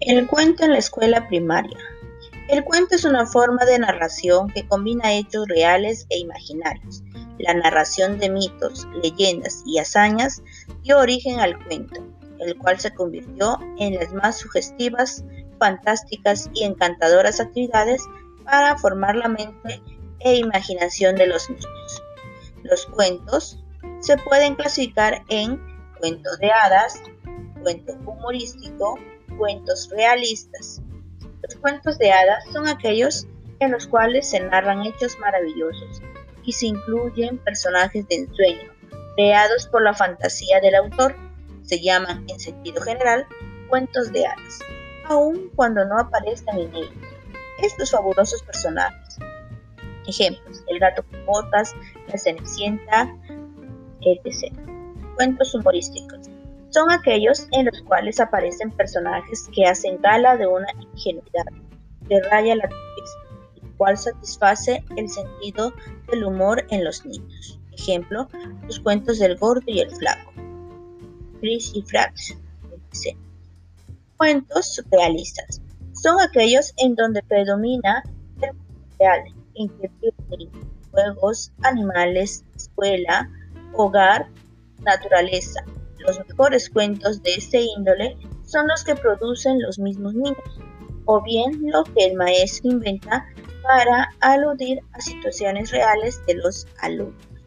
El cuento en la escuela primaria. El cuento es una forma de narración que combina hechos reales e imaginarios. La narración de mitos, leyendas y hazañas dio origen al cuento, el cual se convirtió en las más sugestivas, fantásticas y encantadoras actividades para formar la mente e imaginación de los niños. Los cuentos se pueden clasificar en cuento de hadas, cuento humorístico, cuentos realistas. Los cuentos de hadas son aquellos en los cuales se narran hechos maravillosos y se incluyen personajes de ensueño, creados por la fantasía del autor. Se llaman, en sentido general, cuentos de hadas, aun cuando no aparezcan en ellos estos fabulosos personajes. Ejemplos, el gato con botas, la cenicienta, etc. Cuentos humorísticos son aquellos en los cuales aparecen personajes que hacen gala de una ingenuidad que raya la el cual satisface el sentido del humor en los niños. Ejemplo, los cuentos del gordo y el flaco. Chris y Frax. Cuentos surrealistas son aquellos en donde predomina el real, que juegos, animales, escuela, hogar, naturaleza, los mejores cuentos de este índole son los que producen los mismos niños, o bien lo que el maestro inventa para aludir a situaciones reales de los alumnos.